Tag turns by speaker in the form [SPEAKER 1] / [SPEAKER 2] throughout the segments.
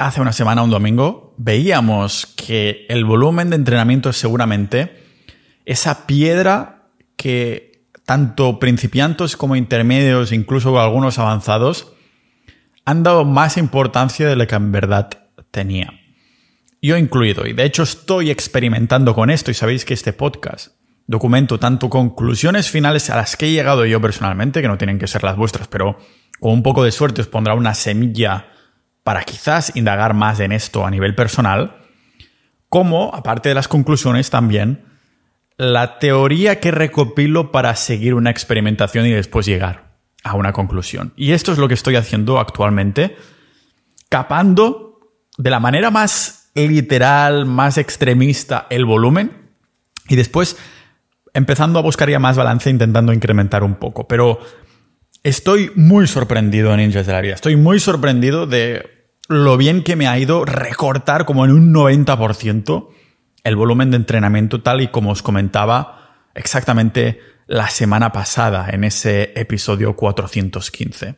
[SPEAKER 1] hace una semana, un domingo, veíamos que el volumen de entrenamiento seguramente esa piedra que tanto principiantes como intermedios, incluso algunos avanzados, han dado más importancia de la que en verdad tenía. Yo incluido, y de hecho estoy experimentando con esto y sabéis que este podcast documento tanto conclusiones finales a las que he llegado yo personalmente, que no tienen que ser las vuestras, pero con un poco de suerte os pondrá una semilla para quizás indagar más en esto a nivel personal, como, aparte de las conclusiones, también la teoría que recopilo para seguir una experimentación y después llegar a una conclusión. Y esto es lo que estoy haciendo actualmente, capando de la manera más literal, más extremista el volumen y después empezando a buscar ya más balance intentando incrementar un poco. Pero estoy muy sorprendido en Ninjas del Área. Estoy muy sorprendido de lo bien que me ha ido recortar como en un 90% el volumen de entrenamiento tal y como os comentaba exactamente la semana pasada en ese episodio 415.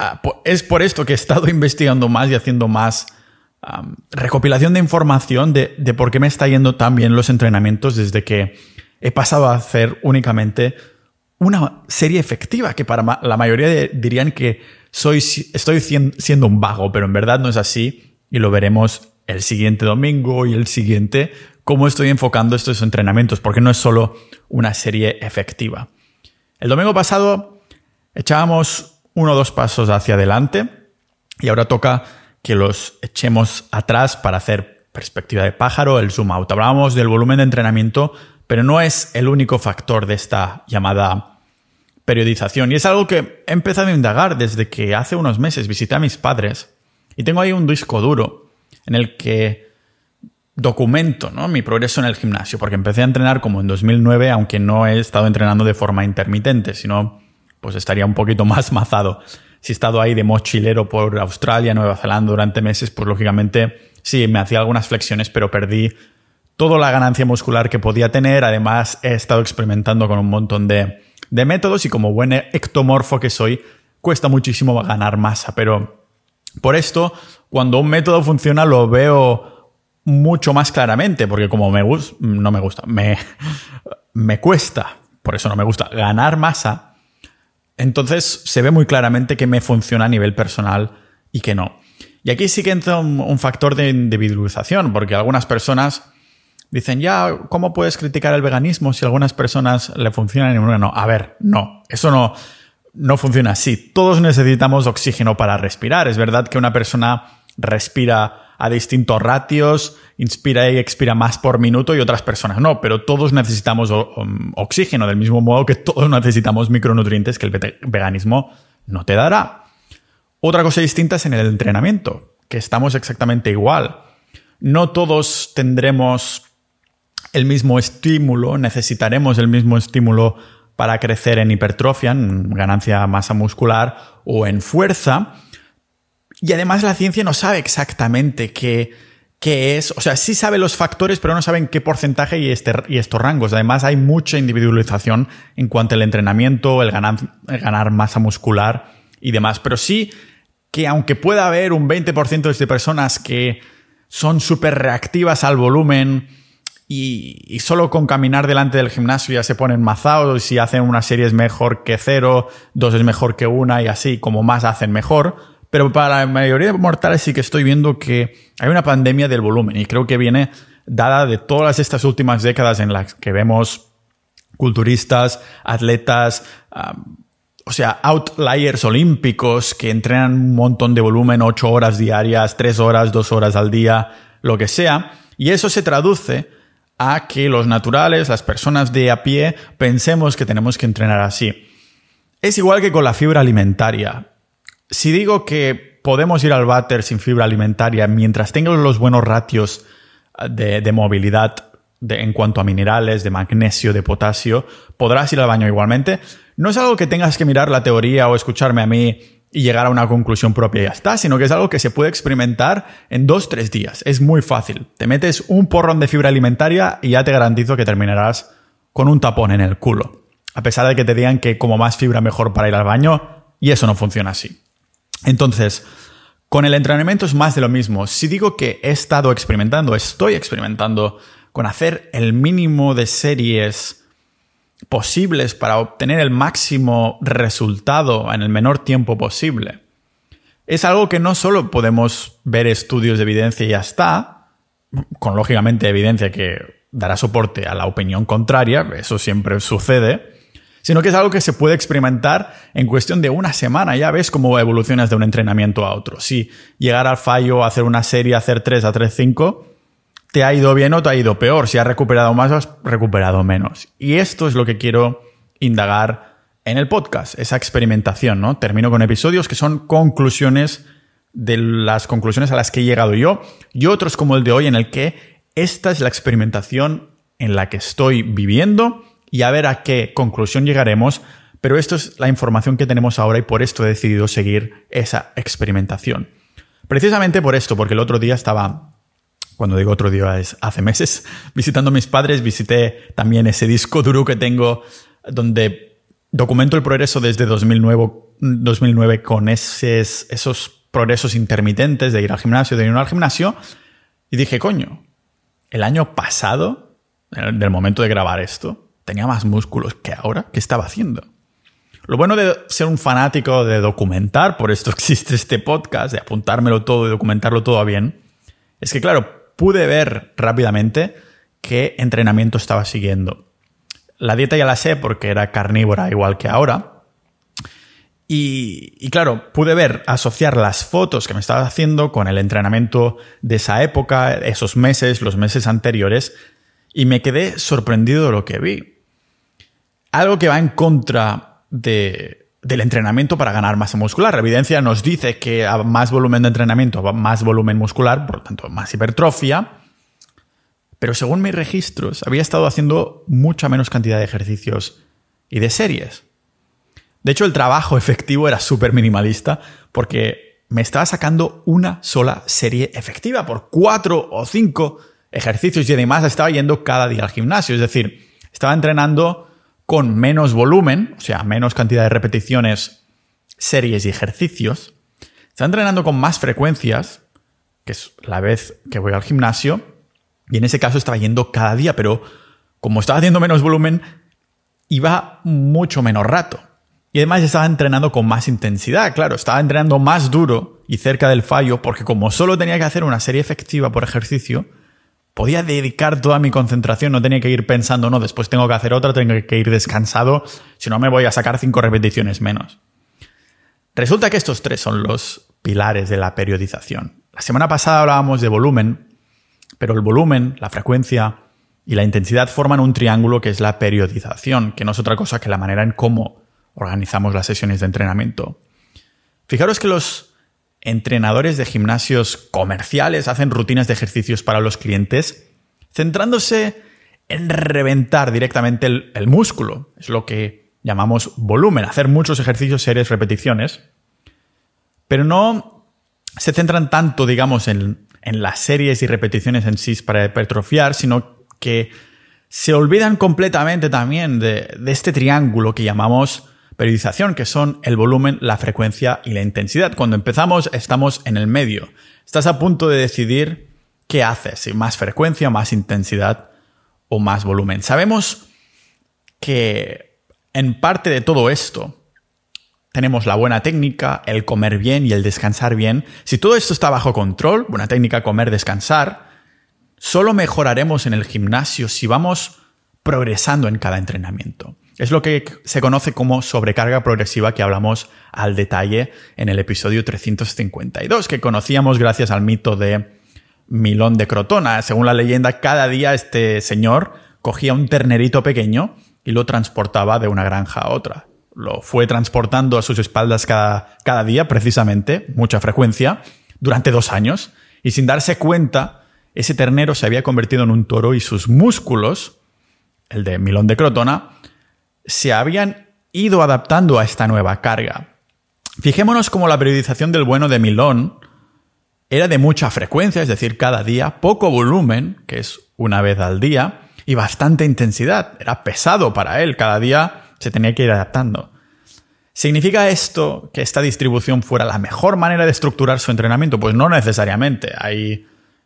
[SPEAKER 1] Ah, es por esto que he estado investigando más y haciendo más recopilación de información de, de por qué me está yendo tan bien los entrenamientos desde que he pasado a hacer únicamente una serie efectiva, que para la mayoría dirían que soy, estoy siendo un vago, pero en verdad no es así y lo veremos el siguiente domingo y el siguiente, cómo estoy enfocando estos entrenamientos, porque no es solo una serie efectiva. El domingo pasado echábamos uno o dos pasos hacia adelante y ahora toca que los echemos atrás para hacer perspectiva de pájaro, el zoom out. Hablábamos del volumen de entrenamiento pero no es el único factor de esta llamada periodización. Y es algo que he empezado a indagar desde que hace unos meses visité a mis padres y tengo ahí un disco duro en el que documento mi progreso en el gimnasio, porque empecé a entrenar como en 2009, aunque no he estado entrenando de forma intermitente, sino pues estaría un poquito más mazado. Si he estado ahí de mochilero por Australia, Nueva Zelanda durante meses, pues lógicamente sí, me hacía algunas flexiones, pero perdí toda la ganancia muscular que podía tener. Además, he estado experimentando con un montón de, métodos y como buen ectomorfo que soy, cuesta muchísimo ganar masa. Pero por esto, cuando un método funciona, lo veo mucho más claramente, porque como me gusta, no me gusta, me, me cuesta, por eso no me gusta, ganar masa, entonces se ve muy claramente que me funciona a nivel personal y que no. Y aquí sí que entra un factor de individualización, porque algunas personas Dicen, ya, ¿cómo puedes criticar el veganismo si algunas personas le funcionan y una no? A ver, no, eso no, no funciona así. Todos necesitamos oxígeno para respirar. Es verdad que una persona respira a distintos ratios, inspira y expira más por minuto y otras personas no, pero todos necesitamos oxígeno del mismo modo que todos necesitamos micronutrientes que el veganismo no te dará. Otra cosa distinta es en el entrenamiento, que estamos exactamente igual. No todos tendremos el mismo estímulo, necesitaremos el mismo estímulo para crecer en hipertrofia, en ganancia de masa muscular o en fuerza. Y además la ciencia no sabe exactamente qué, qué es, o sea, sí sabe los factores, pero no saben qué porcentaje y, este, y estos rangos. Además hay mucha individualización en cuanto al entrenamiento, el ganar, el ganar masa muscular y demás. Pero sí que aunque pueda haber un 20% de personas que son súper reactivas al volumen, y, solo con caminar delante del gimnasio ya se ponen mazados y si hacen una serie es mejor que cero, dos es mejor que una y así, como más hacen mejor. Pero para la mayoría de mortales sí que estoy viendo que hay una pandemia del volumen y creo que viene dada de todas estas últimas décadas en las que vemos culturistas, atletas, o sea, outliers olímpicos que entrenan un montón de volumen, ocho horas diarias, tres horas, dos horas al día, lo que sea. Y eso se traduce a que los naturales, las personas de a pie, pensemos que tenemos que entrenar así. Es igual que con la fibra alimentaria. Si digo que podemos ir al váter sin fibra alimentaria mientras tengas los buenos ratios de, de movilidad en cuanto a minerales, de magnesio, de potasio, podrás ir al baño igualmente. No es algo que tengas que mirar la teoría o escucharme a mí y llegar a una conclusión propia y ya está, sino que es algo que se puede experimentar en dos, tres días. Es muy fácil. Te metes un porrón de fibra alimentaria y ya te garantizo que terminarás con un tapón en el culo. A pesar de que te digan que como más fibra mejor para ir al baño, y eso no funciona así. Entonces, Con el entrenamiento es más de lo mismo. Si digo que he estado experimentando, estoy experimentando con hacer el mínimo de series posibles para obtener el máximo resultado en el menor tiempo posible. Es algo que no solo podemos ver estudios de evidencia y ya está, con lógicamente evidencia que dará soporte a la opinión contraria, eso siempre sucede, sino que es algo que se puede experimentar en cuestión de una semana. Ya ves cómo evolucionas de un entrenamiento a otro. Si llegar al fallo, hacer una serie, hacer 3 a 3, 5, te ha ido bien o te ha ido peor. Si has recuperado más o has recuperado menos. Y esto es lo que quiero indagar en el podcast, esa experimentación, ¿no? Termino con episodios que son conclusiones de las conclusiones a las que he llegado yo y otros como el de hoy en el que esta es la experimentación en la que estoy viviendo y a ver a qué conclusión llegaremos, pero esto es la información que tenemos ahora y por esto he decidido seguir esa experimentación. Precisamente por esto, porque el otro día estaba, cuando digo otro día es hace meses, visitando a mis padres, visité también ese disco duro que tengo donde documento el progreso desde 2009, 2009 con esos, esos progresos intermitentes de ir al gimnasio, de ir al gimnasio, y dije, coño, el año pasado, del momento de grabar esto, tenía más músculos que ahora. ¿Qué estaba haciendo? Lo bueno de ser un fanático de documentar, por esto existe este podcast, de apuntármelo todo y documentarlo todo bien, es que, claro, pude ver rápidamente qué entrenamiento estaba siguiendo. La dieta ya la sé porque era carnívora igual que ahora. Y, y, claro, pude ver, asociar las fotos que me estaba haciendo con el entrenamiento de esa época, esos meses, los meses anteriores, y me quedé sorprendido de lo que vi algo que va en contra de, del entrenamiento para ganar masa muscular. La evidencia nos dice que a más volumen de entrenamiento, más volumen muscular, por lo tanto, más hipertrofia. Pero según mis registros, había estado haciendo mucha menos cantidad de ejercicios y de series. De hecho, el trabajo efectivo era súper minimalista porque me estaba sacando una sola serie efectiva por cuatro o cinco ejercicios y además estaba yendo cada día al gimnasio. Es decir, estaba entrenando con menos volumen, o sea, menos cantidad de repeticiones, series y ejercicios. Está entrenando con más frecuencias, que es la vez que voy al gimnasio, y en ese caso estaba yendo cada día, pero como estaba haciendo menos volumen, iba mucho menos rato. Y además estaba entrenando con más intensidad, claro, estaba entrenando más duro y cerca del fallo, porque como solo tenía que hacer una serie efectiva por ejercicio, podía dedicar toda mi concentración, no tenía que ir pensando, no, después tengo que hacer otra, tengo que ir descansado, si no me voy a sacar cinco repeticiones menos. Resulta que estos tres son los pilares de la periodización. La semana pasada hablábamos de volumen, pero el volumen, la frecuencia y la intensidad forman un triángulo que es la periodización, que no es otra cosa que la manera en cómo organizamos las sesiones de entrenamiento. Fijaros que los entrenadores de gimnasios comerciales hacen rutinas de ejercicios para los clientes, centrándose en reventar directamente el, músculo. Es lo que llamamos volumen, hacer muchos ejercicios, series, repeticiones. Pero no se centran tanto, digamos, en, las series y repeticiones en sí para hipertrofiar, sino que se olvidan completamente también de, de este triángulo que llamamos periodización, que son el volumen, la frecuencia y la intensidad. Cuando empezamos estamos en el medio. Estás a punto de decidir qué haces, si más frecuencia, más intensidad o más volumen. Sabemos que en parte de todo esto tenemos la buena técnica, el comer bien y el descansar bien. Si todo esto está bajo control, buena técnica, comer, descansar, solo mejoraremos en el gimnasio si vamos progresando en cada entrenamiento. Es lo que se conoce como sobrecarga progresiva que hablamos al detalle en el episodio 352, que conocíamos gracias al mito de Milón de Crotona. Según la leyenda, cada día este señor cogía un ternerito pequeño y lo transportaba de una granja a otra. Lo fue transportando a sus espaldas cada, cada día, precisamente, mucha frecuencia, durante dos años, y sin darse cuenta, ese ternero se había convertido en un toro y sus músculos, el de Milón de Crotona, se habían ido adaptando a esta nueva carga. Fijémonos cómo la periodización del bueno de Milón era de mucha frecuencia, es decir, cada día, poco volumen, que es una vez al día, y bastante intensidad. Era pesado para él, cada día se tenía que ir adaptando. ¿Significa esto que esta distribución fuera la mejor manera de estructurar su entrenamiento? Pues no necesariamente.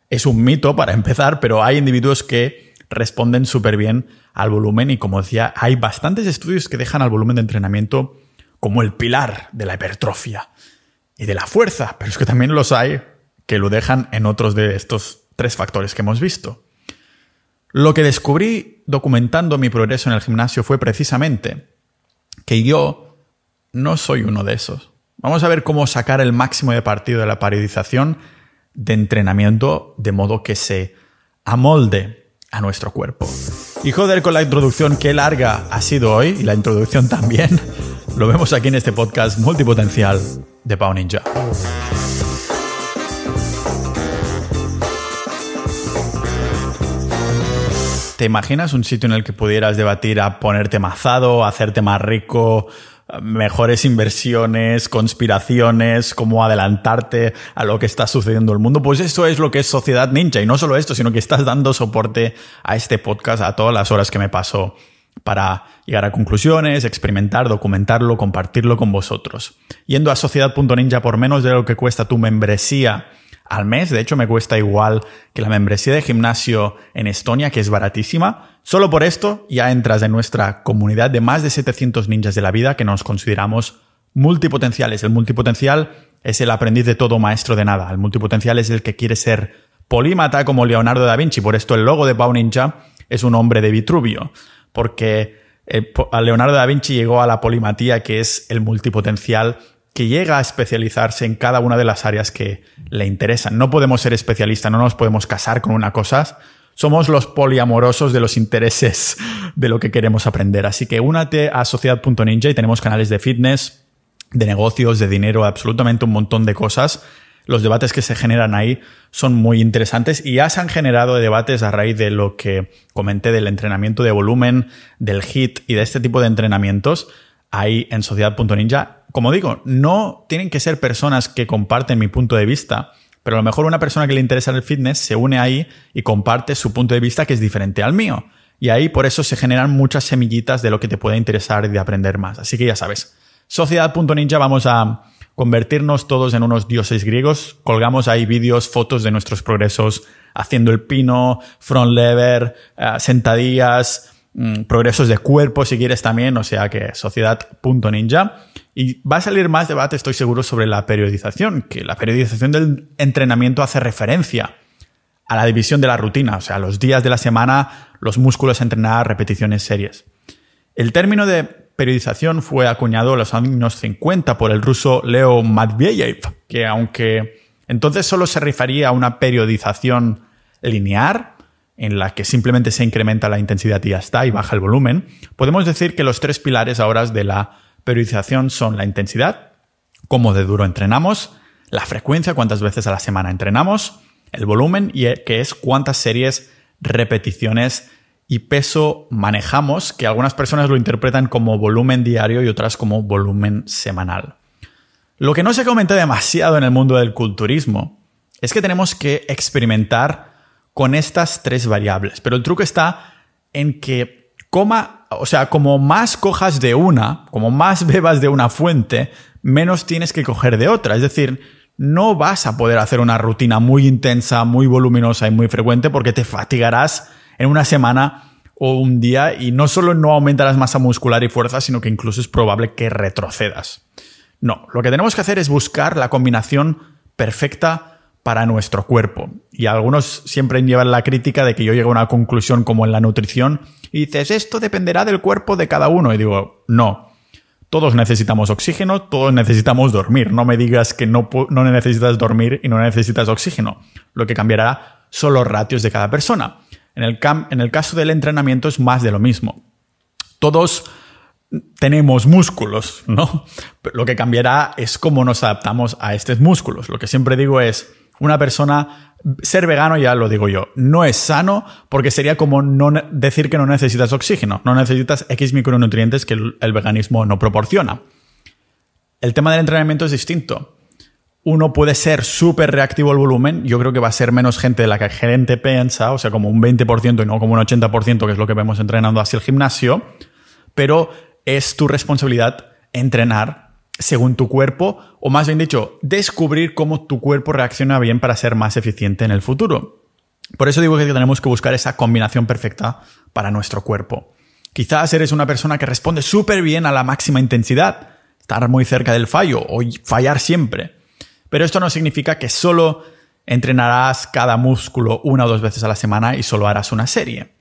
[SPEAKER 1] Es un mito para empezar, pero hay individuos que responden súper bien al volumen y como decía, hay bastantes estudios que dejan al volumen de entrenamiento como el pilar de la hipertrofia y de la fuerza, pero es que también los hay que lo dejan en otros de estos tres factores que hemos visto. Lo que descubrí documentando mi progreso en el gimnasio fue precisamente que yo no soy uno de esos. Vamos a ver cómo sacar el máximo de partido de la periodización de entrenamiento de modo que se amolde a nuestro cuerpo. Y joder con la introducción, qué larga ha sido hoy, y la introducción también, lo vemos aquí en este podcast multipotencial de Pau Ninja. ¿Te imaginas un sitio en el que pudieras debatir a ponerte mazado, hacerte más rico, mejores inversiones, conspiraciones, cómo adelantarte a lo que está sucediendo en el mundo? Pues eso es lo que es Sociedad Ninja. Y no solo esto, sino que estás dando soporte a este podcast, a todas las horas que me paso para llegar a conclusiones, experimentar, documentarlo, compartirlo con vosotros. Yendo a sociedad.ninja por menos de lo que cuesta tu membresía al mes. De hecho, me cuesta igual que la membresía de gimnasio en Estonia, que es baratísima. Solo por esto ya entras en nuestra comunidad de más de 700 ninjas de la vida que nos consideramos multipotenciales. El multipotencial es el aprendiz de todo maestro de nada. El multipotencial es el que quiere ser polímata como Leonardo da Vinci. Por esto el logo de Pau Ninja es un hombre de Vitruvio. Porque eh, Leonardo da Vinci llegó a la polimatía, que es el multipotencial que llega a especializarse en cada una de las áreas que le interesan. No podemos ser especialistas, no nos podemos casar con una cosa. Somos los poliamorosos de los intereses de lo que queremos aprender. Así que únate a sociedad.ninja y tenemos canales de fitness, de negocios, de dinero, absolutamente un montón de cosas. Los debates que se generan ahí son muy interesantes y ya se han generado debates a raíz de lo que comenté del entrenamiento de volumen, del HIT y de este tipo de entrenamientos ahí en sociedad.ninja. Como digo, no tienen que ser personas que comparten mi punto de vista, pero a lo mejor una persona que le interesa el fitness se une ahí y comparte su punto de vista que es diferente al mío. Y ahí por eso se generan muchas semillitas de lo que te puede interesar y de aprender más. Así que ya sabes, sociedad.ninja vamos a convertirnos todos en unos dioses griegos. Colgamos ahí vídeos, fotos de nuestros progresos haciendo el pino, front lever, eh, sentadillas, Mm, progresos de cuerpo si quieres también, o sea que sociedad.ninja. Y va a salir más debate, estoy seguro, sobre la periodización, que la periodización del entrenamiento hace referencia a la división de la rutina, o sea, los días de la semana, los músculos entrenar, repeticiones series. El término de periodización fue acuñado en los años 50 por el ruso Leo Matveyev, que aunque entonces solo se refería a una periodización lineal, en la que simplemente se incrementa la intensidad y ya está, y baja el volumen, podemos decir que los tres pilares ahora de la periodización son la intensidad, cómo de duro entrenamos, la frecuencia, cuántas veces a la semana entrenamos, el volumen, y que es cuántas series, repeticiones y peso manejamos, que algunas personas lo interpretan como volumen diario y otras como volumen semanal. Lo que no se comenta demasiado en el mundo del culturismo es que tenemos que experimentar con estas tres variables. Pero el truco está en que coma, o sea, como más cojas de una, como más bebas de una fuente, menos tienes que coger de otra. Es decir, no vas a poder hacer una rutina muy intensa, muy voluminosa y muy frecuente porque te fatigarás en una semana o un día y no solo no aumentarás masa muscular y fuerza, sino que incluso es probable que retrocedas. No, lo que tenemos que hacer es buscar la combinación perfecta para nuestro cuerpo. Y algunos siempre llevan la crítica de que yo llego a una conclusión como en la nutrición y dices, esto dependerá del cuerpo de cada uno. Y digo, no. Todos necesitamos oxígeno, todos necesitamos dormir. No me digas que no, no necesitas dormir y no necesitas oxígeno. Lo que cambiará son los ratios de cada persona. En el, en el caso del entrenamiento es más de lo mismo. Todos tenemos músculos, ¿no? lo que cambiará es cómo nos adaptamos a estos músculos. Lo que siempre digo es, una persona, ser vegano ya lo digo yo, no es sano porque sería como no decir que no necesitas oxígeno, no necesitas X micronutrientes que el, veganismo no proporciona. El tema del entrenamiento es distinto. Uno puede ser súper reactivo al volumen, yo creo que va a ser menos gente de la que gente piensa, o sea, como un 20% y no como un 80%, que es lo que vemos entrenando hacia el gimnasio, pero es tu responsabilidad entrenar según tu cuerpo, o más bien dicho, descubrir cómo tu cuerpo reacciona bien para ser más eficiente en el futuro. Por eso digo que tenemos que buscar esa combinación perfecta para nuestro cuerpo. Quizás eres una persona que responde súper bien a la máxima intensidad, estar muy cerca del fallo o fallar siempre. Pero esto no significa que solo entrenarás cada músculo una o dos veces a la semana y solo harás una serie.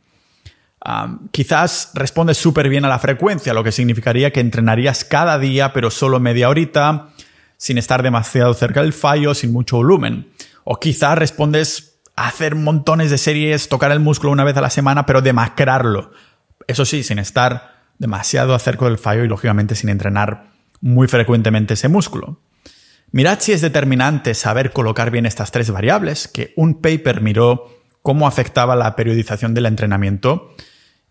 [SPEAKER 1] Quizás respondes súper bien a la frecuencia, lo que significaría que entrenarías cada día, pero solo media horita, sin estar demasiado cerca del fallo, sin mucho volumen. O quizás respondes a hacer montones de series, tocar el músculo una vez a la semana, pero demacrarlo. Eso sí, sin estar demasiado cerca del fallo y lógicamente sin entrenar muy frecuentemente ese músculo. Mirad si es determinante saber colocar bien estas tres variables, que un paper miró cómo afectaba la periodización del entrenamiento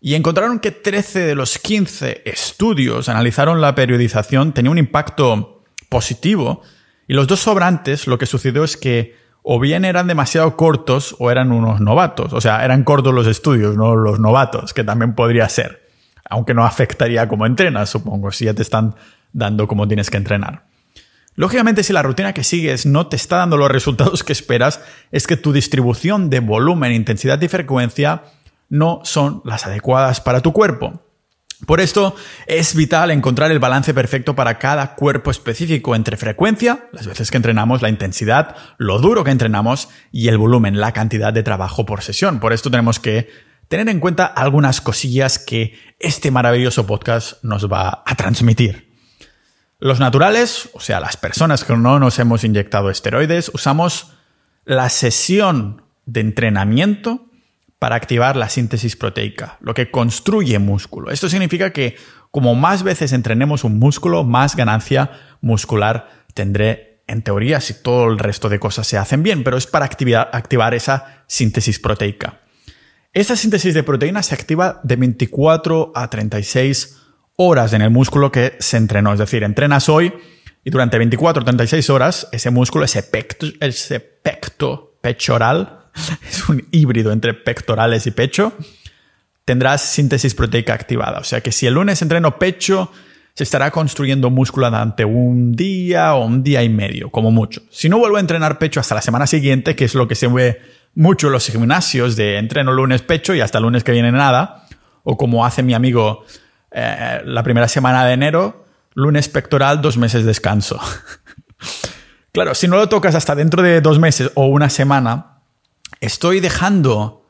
[SPEAKER 1] y encontraron que 13 de los 15 estudios analizaron la periodización tenía un impacto positivo y los dos sobrantes lo que sucedió es que o bien eran demasiado cortos o eran unos novatos. O sea, eran cortos los estudios, no los novatos, que también podría ser. Aunque no afectaría como entrenas, supongo, si ya te están dando cómo tienes que entrenar. Lógicamente, si la rutina que sigues no te está dando los resultados que esperas, es que tu distribución de volumen, intensidad y frecuencia no son las adecuadas para tu cuerpo. Por esto es vital encontrar el balance perfecto para cada cuerpo específico entre frecuencia, las veces que entrenamos, la intensidad, lo duro que entrenamos y el volumen, la cantidad de trabajo por sesión. Por esto tenemos que tener en cuenta algunas cosillas que este maravilloso podcast nos va a transmitir. Los naturales, o sea, las personas que no nos hemos inyectado esteroides, usamos la sesión de entrenamiento para activar la síntesis proteica, lo que construye músculo. Esto significa que como más veces entrenemos un músculo, más ganancia muscular tendré en teoría si todo el resto de cosas se hacen bien, pero es para activar, esa síntesis proteica. Esta síntesis de proteína se activa de 24 a 36 horas en el músculo que se entrenó. Es decir, entrenas hoy y durante 24 o 36 horas ese músculo, ese pecto, ese pecto pechoral, es un híbrido entre pectorales y pecho, tendrás síntesis proteica activada. O sea que si el lunes entreno pecho, se estará construyendo músculo durante un día o un día y medio, como mucho. Si no vuelvo a entrenar pecho hasta la semana siguiente, que es lo que se ve mucho en los gimnasios de entreno lunes pecho y hasta lunes que viene nada, o como hace mi amigo eh, la primera semana de enero, lunes pectoral, dos meses de descanso. claro, si no lo tocas hasta dentro de dos meses o una semana, estoy dejando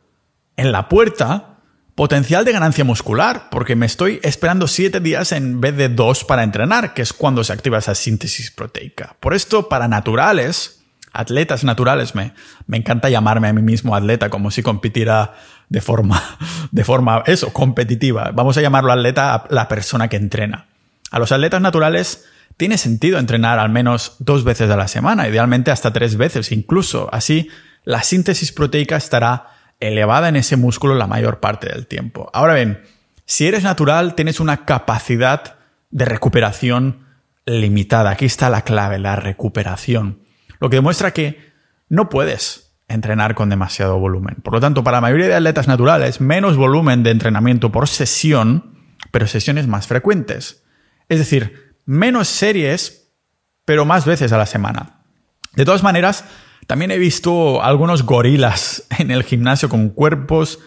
[SPEAKER 1] en la puerta potencial de ganancia muscular, porque me estoy esperando siete días en vez de dos para entrenar, que es cuando se activa esa síntesis proteica. Por esto, para naturales, atletas naturales, me, me encanta llamarme a mí mismo atleta, como si compitiera de forma, de forma, eso, competitiva. Vamos a llamarlo atleta a la persona que entrena. A los atletas naturales tiene sentido entrenar al menos dos veces a la semana, idealmente hasta tres veces incluso. Así, la síntesis proteica estará elevada en ese músculo la mayor parte del tiempo. Ahora bien, si eres natural, tienes una capacidad de recuperación limitada. Aquí está la clave, la recuperación. Lo que demuestra que no puedes entrenar con demasiado volumen. Por lo tanto, para la mayoría de atletas naturales, menos volumen de entrenamiento por sesión, pero sesiones más frecuentes. Es decir, menos series, pero más veces a la semana. De todas maneras, también he visto algunos gorilas en el gimnasio con cuerpos.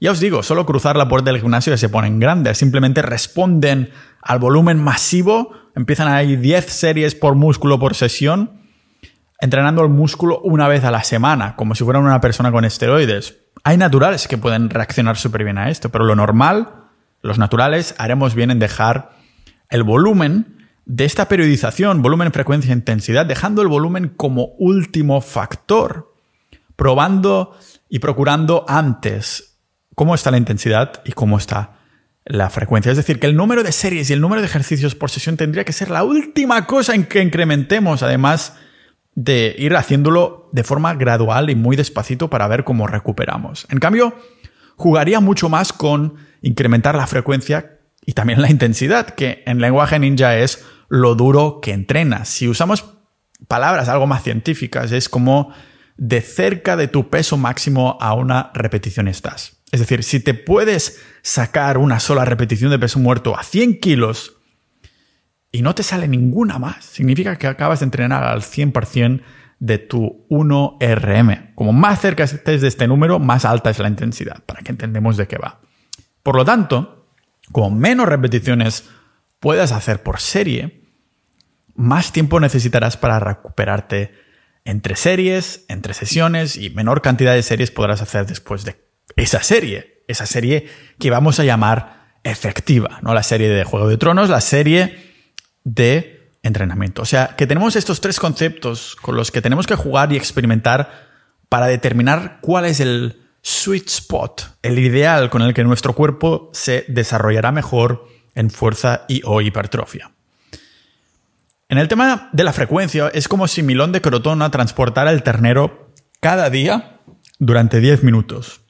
[SPEAKER 1] Ya os digo, solo cruzar la puerta del gimnasio y se ponen grandes. Simplemente responden al volumen masivo. Empiezan a ir 10 series por músculo por sesión entrenando el músculo una vez a la semana, como si fueran una persona con esteroides. Hay naturales que pueden reaccionar súper bien a esto, pero lo normal, los naturales, haremos bien en dejar el volumen de esta periodización, volumen, frecuencia, intensidad, dejando el volumen como último factor, probando y procurando antes cómo está la intensidad y cómo está la frecuencia. Es decir, que el número de series y el número de ejercicios por sesión tendría que ser la última cosa en que incrementemos, además de ir haciéndolo de forma gradual y muy despacito para ver cómo recuperamos. En cambio, jugaría mucho más con incrementar la frecuencia y también la intensidad, que en lenguaje ninja es lo duro que entrenas. Si usamos palabras algo más científicas, es como de cerca de tu peso máximo a una repetición estás. Es decir, si te puedes sacar una sola repetición de peso muerto a 100 kilos y no te sale ninguna más, significa que acabas de entrenar al 100% de tu 1RM. Como más cerca estés de este número, más alta es la intensidad, para que entendamos de qué va. Por lo tanto, como menos repeticiones puedas hacer por serie, más tiempo necesitarás para recuperarte entre series, entre sesiones y menor cantidad de series podrás hacer después de esa serie. Esa serie que vamos a llamar efectiva, no la serie de Juego de Tronos, la serie de entrenamiento. O sea, que tenemos estos tres conceptos con los que tenemos que jugar y experimentar para determinar cuál es el sweet spot, el ideal con el que nuestro cuerpo se desarrollará mejor en fuerza y o hipertrofia. En el tema de la frecuencia, es como si Milón de Crotona transportara el ternero cada día durante 10 minutos.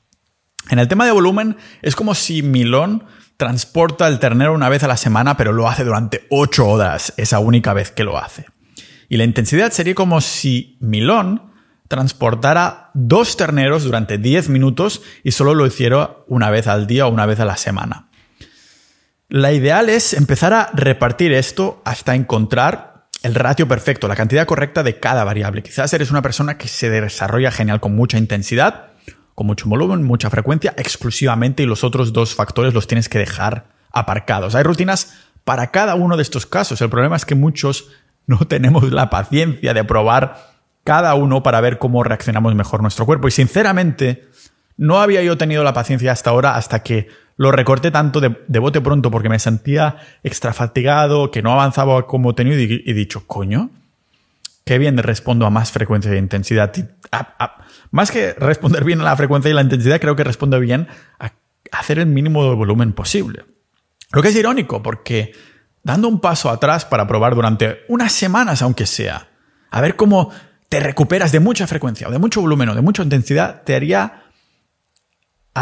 [SPEAKER 1] En el tema de volumen, es como si Milón transporta el ternero una vez a la semana, pero lo hace durante 8 horas, esa única vez que lo hace. Y la intensidad sería como si Milón transportara dos terneros durante 10 minutos y solo lo hiciera una vez al día o una vez a la semana. La ideal es empezar a repartir esto hasta encontrar el ratio perfecto, la cantidad correcta de cada variable. Quizás eres una persona que se desarrolla genial con mucha intensidad, con mucho volumen, mucha frecuencia, exclusivamente y los otros dos factores los tienes que dejar aparcados. Hay rutinas para cada uno de estos casos. El problema es que muchos no tenemos la paciencia de probar cada uno para ver cómo reaccionamos mejor nuestro cuerpo. Y sinceramente, no había yo tenido la paciencia hasta ahora hasta que lo recorté tanto de, bote pronto porque me sentía extra fatigado, que no avanzaba como tenía y dicho, coño, qué bien respondo a más frecuencia e intensidad. más que responder bien a la frecuencia y la intensidad, creo que respondo bien a hacer el mínimo de volumen posible. Lo que es irónico, porque dando un paso atrás para probar durante unas semanas, aunque sea, a ver cómo te recuperas de mucha frecuencia o de mucho volumen o de mucha intensidad, te haría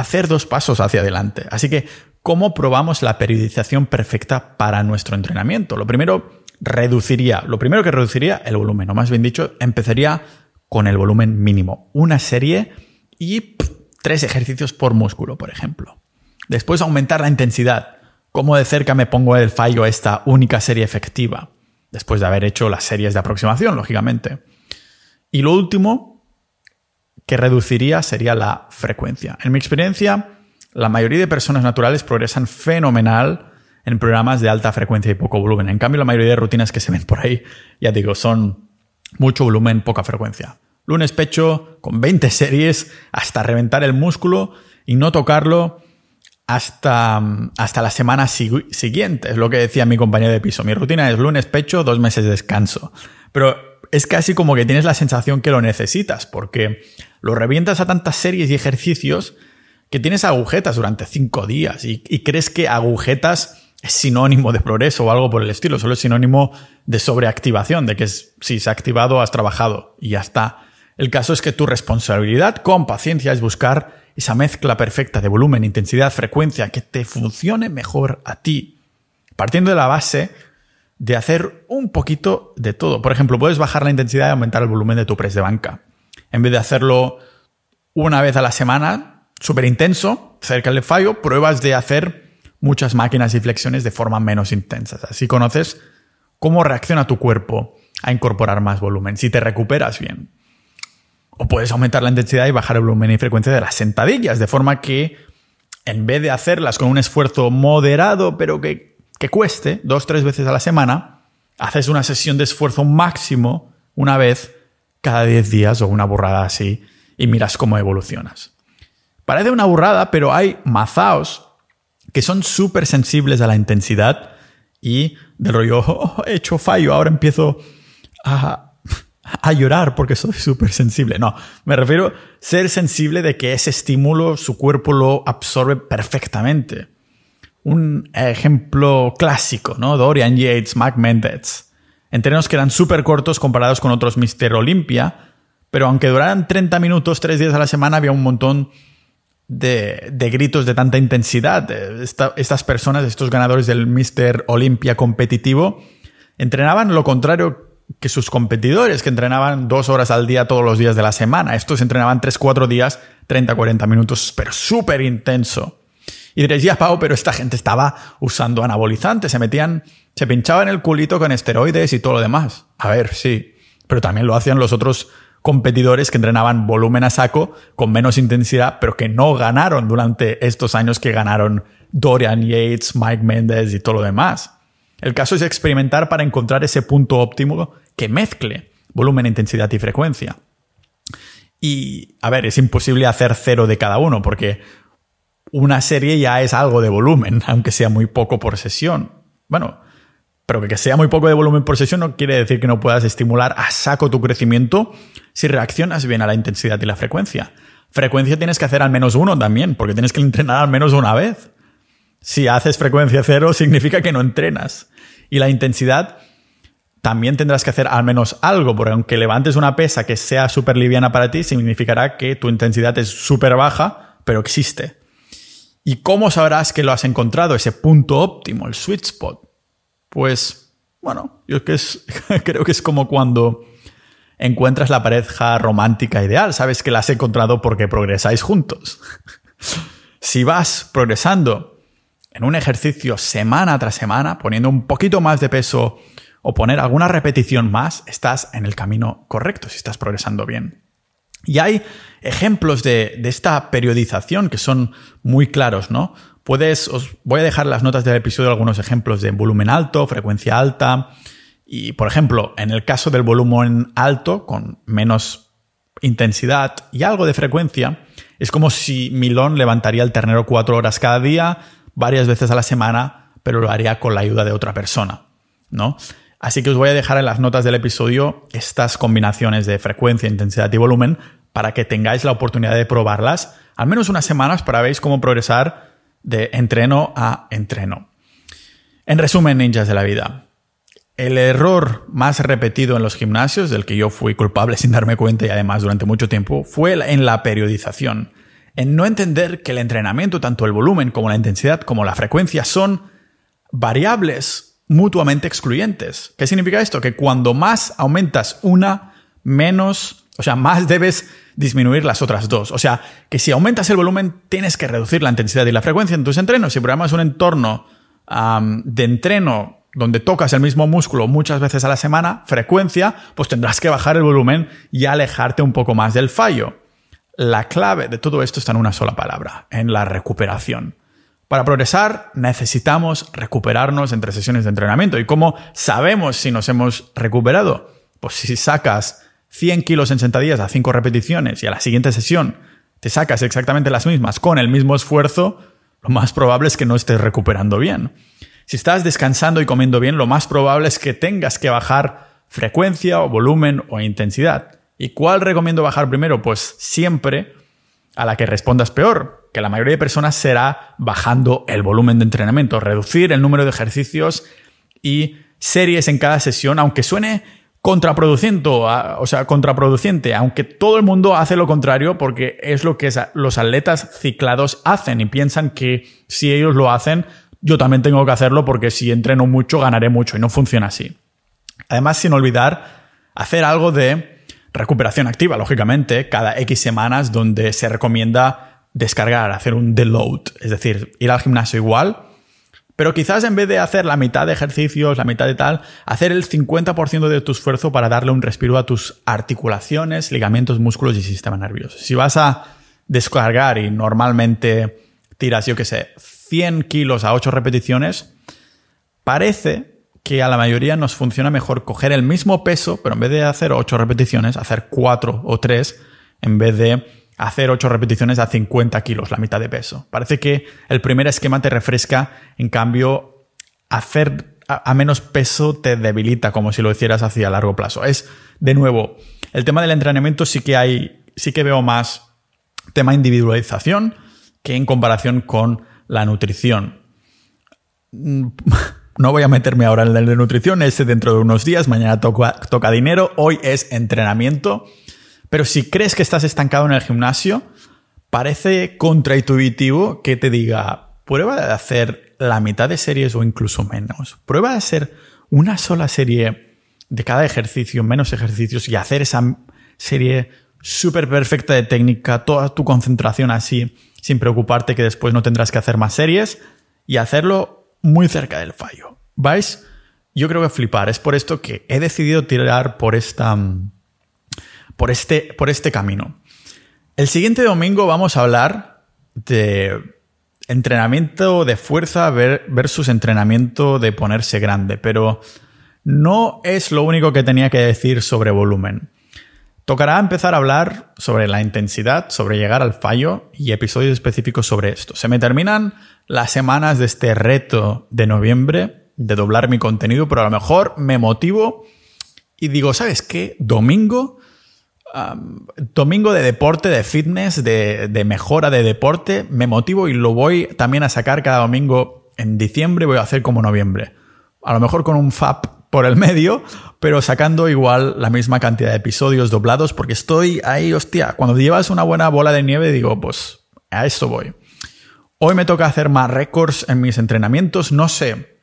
[SPEAKER 1] hacer dos pasos hacia adelante. Así que, ¿cómo probamos la periodización perfecta para nuestro entrenamiento? Lo primero, reduciría, lo primero que reduciría el volumen, o más bien dicho, empezaría con el volumen mínimo. Una serie y tres ejercicios por músculo, por ejemplo. Después aumentar la intensidad. ¿Cómo de cerca me pongo el fallo a esta única serie efectiva? Después de haber hecho las series de aproximación, lógicamente. Y lo último, que reduciría sería la frecuencia. En mi experiencia, la mayoría de personas naturales progresan fenomenal en programas de alta frecuencia y poco volumen. En cambio, la mayoría de rutinas que se ven por ahí, ya digo, son mucho volumen, poca frecuencia. Lunes pecho con 20 series hasta reventar el músculo y no tocarlo hasta, hasta la semana siguiente. Es lo que decía mi compañero de piso. Mi rutina es lunes pecho, dos meses de descanso. Pero es casi como que tienes la sensación que lo necesitas, porque lo revientas a tantas series y ejercicios que tienes agujetas durante cinco días y, crees que agujetas es sinónimo de progreso o algo por el estilo, solo es sinónimo de sobreactivación, de que si se ha activado has trabajado y ya está. El caso es que tu responsabilidad con paciencia es buscar esa mezcla perfecta de volumen, intensidad, frecuencia que te funcione mejor a ti, partiendo de la base de hacer un poquito de todo. Por ejemplo, puedes bajar la intensidad y aumentar el volumen de tu press de banca. En vez de hacerlo una vez a la semana, súper intenso, cerca del fallo, pruebas de hacer muchas máquinas y flexiones de forma menos intensas. Así conoces cómo reacciona tu cuerpo a incorporar más volumen, si te recuperas bien. O puedes aumentar la intensidad y bajar el volumen y frecuencia de las sentadillas, de forma que en vez de hacerlas con un esfuerzo moderado, pero que que cueste dos, tres veces a la semana, haces una sesión de esfuerzo máximo una vez cada 10 días o una burrada así y miras cómo evolucionas. Parece una burrada, pero hay mazaos que son súper sensibles a la intensidad y del rollo, oh, he hecho fallo, ahora empiezo a, a llorar porque soy súper sensible. No, me refiero a ser sensible de que ese estímulo su cuerpo lo absorbe perfectamente un ejemplo clásico, ¿no? Dorian Yates, Mac Mendez. Entrenos que eran súper cortos comparados con otros Mister Olympia, pero aunque duraran 30 minutos, tres días a la semana, había un montón de, gritos de tanta intensidad. estas personas, estos ganadores del Mister Olympia competitivo, entrenaban lo contrario que sus competidores, que entrenaban dos horas al día todos los días de la semana. Estos entrenaban tres, cuatro días, 30, 40 minutos, pero súper intenso. Y diréis, ya, Pau, pero esta gente estaba usando anabolizantes, se metían Se pinchaba en el culito con esteroides y todo lo demás. A ver, sí. Pero también lo hacían los otros competidores que entrenaban volumen a saco con menos intensidad, pero que no ganaron durante estos años que ganaron Dorian Yates, Mike Mendes y todo lo demás. El caso es experimentar para encontrar ese punto óptimo que mezcle volumen, intensidad y frecuencia. Y, a ver, es imposible hacer cero de cada uno, porque una serie ya es algo de volumen, aunque sea muy poco por sesión. Bueno, pero que sea muy poco de volumen por sesión no quiere decir que no puedas estimular a saco tu crecimiento si reaccionas bien a la intensidad y la frecuencia. Frecuencia tienes que hacer al menos uno también, porque tienes que entrenar al menos una vez. Si haces frecuencia cero, significa que no entrenas. Y la intensidad también tendrás que hacer al menos algo, porque aunque levantes una pesa que sea súper liviana para ti, significará que tu intensidad es súper baja, pero existe. ¿Y cómo sabrás que lo has encontrado, ese punto óptimo, el sweet spot? Pues, bueno, yo creo que es como cuando encuentras la pareja romántica ideal. Sabes que la has encontrado porque progresáis juntos. si vas progresando en un ejercicio semana tras semana, poniendo un poquito más de peso o poner alguna repetición más, estás en el camino correcto si estás progresando bien. Y hay ejemplos de, de esta periodización que son muy claros, ¿no? Puedes, os voy a dejar las notas del episodio algunos ejemplos de volumen alto, frecuencia alta. Y, por ejemplo, en el caso del volumen alto, con menos intensidad y algo de frecuencia, es como si Milón levantaría el ternero cuatro horas cada día, varias veces a la semana, pero lo haría con la ayuda de otra persona, ¿no? Así que os voy a dejar en las notas del episodio estas combinaciones de frecuencia, intensidad y volumen para que tengáis la oportunidad de probarlas al menos unas semanas para veis cómo progresar de entreno a entreno. En resumen, ninjas de la vida, el error más repetido en los gimnasios, del que yo fui culpable sin darme cuenta y además durante mucho tiempo, fue en la periodización, en no entender que el entrenamiento, tanto el volumen como la intensidad como la frecuencia, son variables mutuamente excluyentes. ¿Qué significa esto? Que cuando más aumentas una, menos, o sea, más debes disminuir las otras dos. O sea, que si aumentas el volumen, tienes que reducir la intensidad y la frecuencia en tus entrenos. Si programas un entorno de entreno donde tocas el mismo músculo muchas veces a la semana, frecuencia, pues tendrás que bajar el volumen y alejarte un poco más del fallo. La clave de todo esto está en una sola palabra, en la recuperación. Para progresar necesitamos recuperarnos entre sesiones de entrenamiento. ¿Y cómo sabemos si nos hemos recuperado? Pues si sacas 100 kilos en sentadillas a 5 repeticiones y a la siguiente sesión te sacas exactamente las mismas con el mismo esfuerzo, lo más probable es que no estés recuperando bien. Si estás descansando y comiendo bien, lo más probable es que tengas que bajar frecuencia o volumen o intensidad. ¿Y cuál recomiendo bajar primero? Pues siempre a la que respondas peor, que la mayoría de personas será bajando el volumen de entrenamiento, reducir el número de ejercicios y series en cada sesión, aunque suene contraproducente, o sea, contraproducente, aunque todo el mundo hace lo contrario porque es lo que los atletas ciclados hacen y piensan que si ellos lo hacen, yo también tengo que hacerlo porque si entreno mucho ganaré mucho y no funciona así. Además, sin olvidar hacer algo de recuperación activa, lógicamente, cada X semanas donde se recomienda descargar, hacer un deload, es decir, ir al gimnasio igual, pero quizás en vez de hacer la mitad de ejercicios, la mitad de tal, hacer el 50% de tu esfuerzo para darle un respiro a tus articulaciones, ligamentos, músculos y sistema nervioso. Si vas a descargar y normalmente tiras, yo qué sé, 100 kilos a 8 repeticiones, parece que a la mayoría nos funciona mejor coger el mismo peso, pero en vez de hacer 8 repeticiones, hacer 4 o 3, en vez de hacer 8 repeticiones a 50 kilos, la mitad de peso. Parece que el primer esquema te refresca, en cambio, hacer a, menos peso te debilita, como si lo hicieras hacia largo plazo. Es, de nuevo, el tema del entrenamiento sí que hay, sí que veo más tema individualización que en comparación con la nutrición. No voy a meterme ahora en el de nutrición, ese dentro de unos días, mañana toca, toca dinero, hoy es entrenamiento. Pero si crees que estás estancado en el gimnasio, parece contraintuitivo que te diga, prueba de hacer la mitad de series o incluso menos. Prueba de hacer una sola serie de cada ejercicio, menos ejercicios, y hacer esa serie súper perfecta de técnica, toda tu concentración así, sin preocuparte que después no tendrás que hacer más series, y hacerlo muy cerca del fallo. ¿Vais? yo creo que flipar. Es por esto que he decidido tirar por esta. Por este, por este camino. El siguiente domingo vamos a hablar de entrenamiento de fuerza versus entrenamiento de ponerse grande, pero no es lo único que tenía que decir sobre volumen. Tocará empezar a hablar sobre la intensidad, sobre llegar al fallo y episodios específicos sobre esto. Se me terminan las semanas de este reto de noviembre de doblar mi contenido, pero a lo mejor me motivo y digo, ¿sabes qué? Domingo, domingo de deporte, de fitness, de, de mejora de deporte, me motivo y lo voy también a sacar cada domingo en diciembre, voy a hacer como noviembre. A lo mejor con un FAP por el medio, pero sacando igual la misma cantidad de episodios doblados, porque estoy ahí, hostia, cuando llevas una buena bola de nieve, digo, pues a esto voy. Hoy me toca hacer más récords en mis entrenamientos, no sé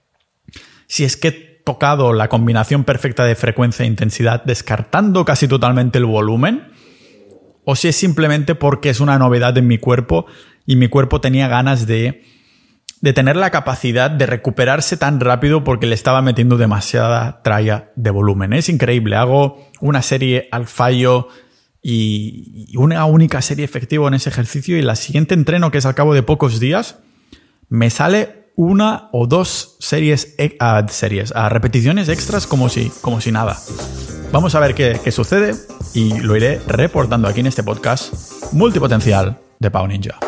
[SPEAKER 1] si es que tocado la combinación perfecta de frecuencia e intensidad descartando casi totalmente el volumen, o si es simplemente porque es una novedad en mi cuerpo y mi cuerpo tenía ganas de de tener la capacidad de recuperarse tan rápido porque le estaba metiendo demasiada tralla de volumen. Es increíble. Hago una serie al fallo y una única serie efectiva en ese ejercicio y la siguiente entreno, que es al cabo de pocos días, me sale una o dos series, a series, a repeticiones extras como si, como si nada. Vamos a ver qué, qué sucede y lo iré reportando aquí en este podcast multipotencial de Pau Ninja.